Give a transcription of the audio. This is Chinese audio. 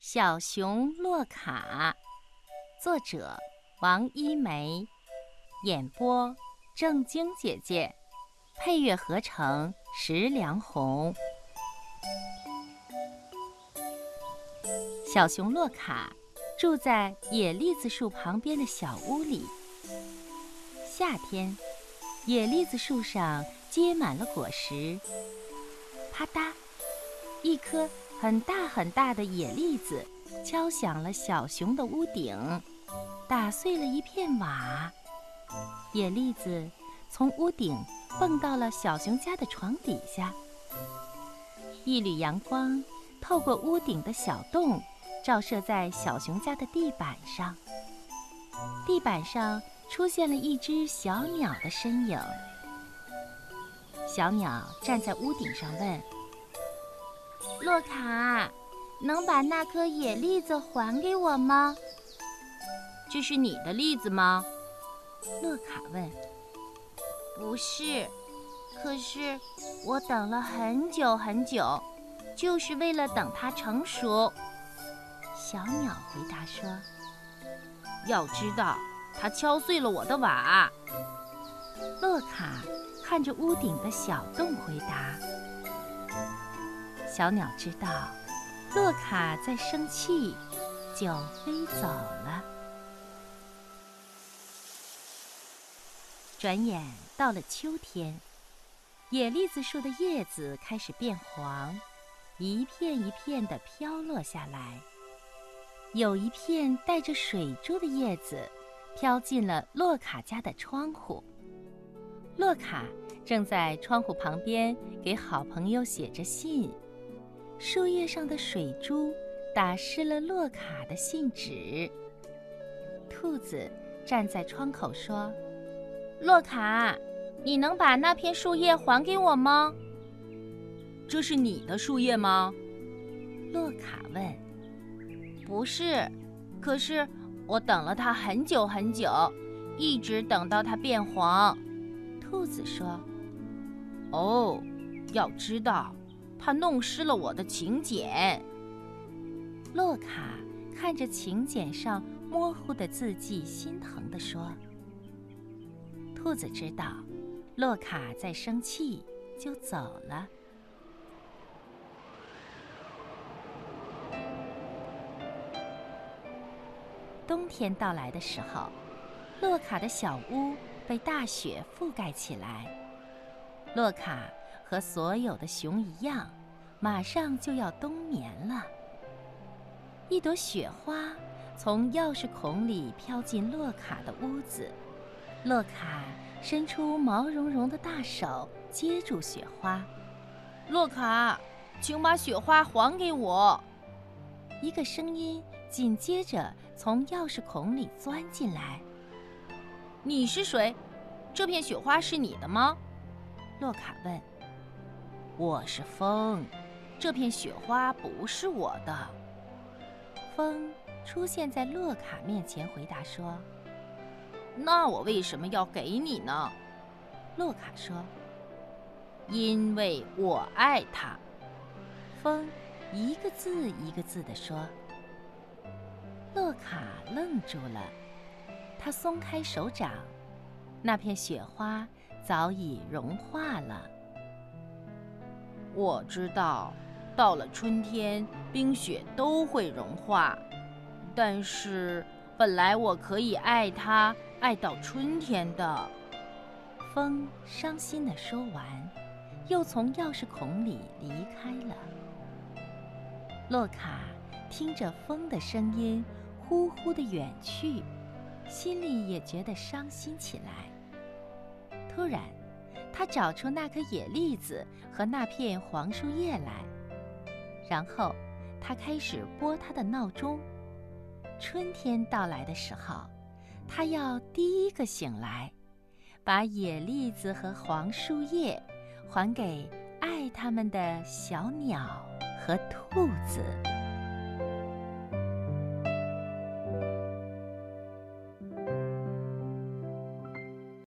小熊洛卡，作者王一梅，演播郑晶姐姐，配乐合成石良红。小熊洛卡住在野栗子树旁边的小屋里。夏天，野栗子树上结满了果实。啪嗒，一颗。很大很大的野栗子敲响了小熊的屋顶，打碎了一片瓦。野栗子从屋顶蹦到了小熊家的床底下。一缕阳光透过屋顶的小洞，照射在小熊家的地板上。地板上出现了一只小鸟的身影。小鸟站在屋顶上问。洛卡，能把那颗野栗子还给我吗？这是你的栗子吗？洛卡问。不是，可是我等了很久很久，就是为了等它成熟。小鸟回答说：“要知道，它敲碎了我的瓦。”洛卡看着屋顶的小洞回答。小鸟知道洛卡在生气，就飞走了。转眼到了秋天，野栗子树的叶子开始变黄，一片一片的飘落下来。有一片带着水珠的叶子飘进了洛卡家的窗户。洛卡正在窗户旁边给好朋友写着信。树叶上的水珠打湿了洛卡的信纸。兔子站在窗口说：“洛卡，你能把那片树叶还给我吗？”“这是你的树叶吗？”洛卡问。“不是，可是我等了它很久很久，一直等到它变黄。”兔子说。“哦，要知道。”他弄湿了我的请柬。洛卡看着请柬上模糊的字迹，心疼地说：“兔子知道洛卡在生气，就走了。”冬天到来的时候，洛卡的小屋被大雪覆盖起来。洛卡。和所有的熊一样，马上就要冬眠了。一朵雪花从钥匙孔里飘进洛卡的屋子，洛卡伸出毛茸茸的大手接住雪花。洛卡，请把雪花还给我。一个声音紧接着从钥匙孔里钻进来。你是谁？这片雪花是你的吗？洛卡问。我是风，这片雪花不是我的。风出现在洛卡面前，回答说：“那我为什么要给你呢？”洛卡说：“因为我爱他。”风一个字一个字地说。洛卡愣住了，他松开手掌，那片雪花早已融化了。我知道，到了春天，冰雪都会融化。但是，本来我可以爱它，爱到春天的。风伤心地说完，又从钥匙孔里离开了。洛卡听着风的声音，呼呼地远去，心里也觉得伤心起来。突然，他找出那颗野栗子和那片黄树叶来，然后他开始拨他的闹钟。春天到来的时候，他要第一个醒来，把野栗子和黄树叶还给爱他们的小鸟和兔子。